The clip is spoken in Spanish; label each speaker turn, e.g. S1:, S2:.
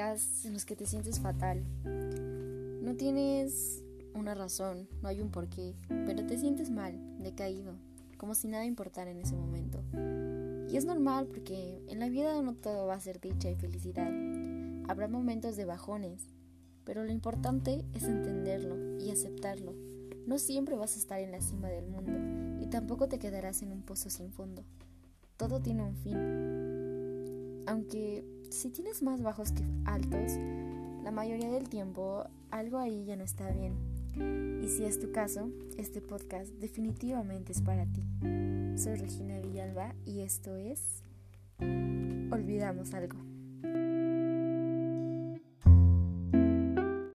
S1: en los que te sientes fatal. No tienes una razón, no hay un porqué, pero te sientes mal, decaído, como si nada importara en ese momento. Y es normal porque en la vida no todo va a ser dicha y felicidad. Habrá momentos de bajones, pero lo importante es entenderlo y aceptarlo. No siempre vas a estar en la cima del mundo y tampoco te quedarás en un pozo sin fondo. Todo tiene un fin. Aunque si tienes más bajos que altos, la mayoría del tiempo algo ahí ya no está bien. Y si es tu caso, este podcast definitivamente es para ti. Soy Regina Villalba y esto es Olvidamos algo.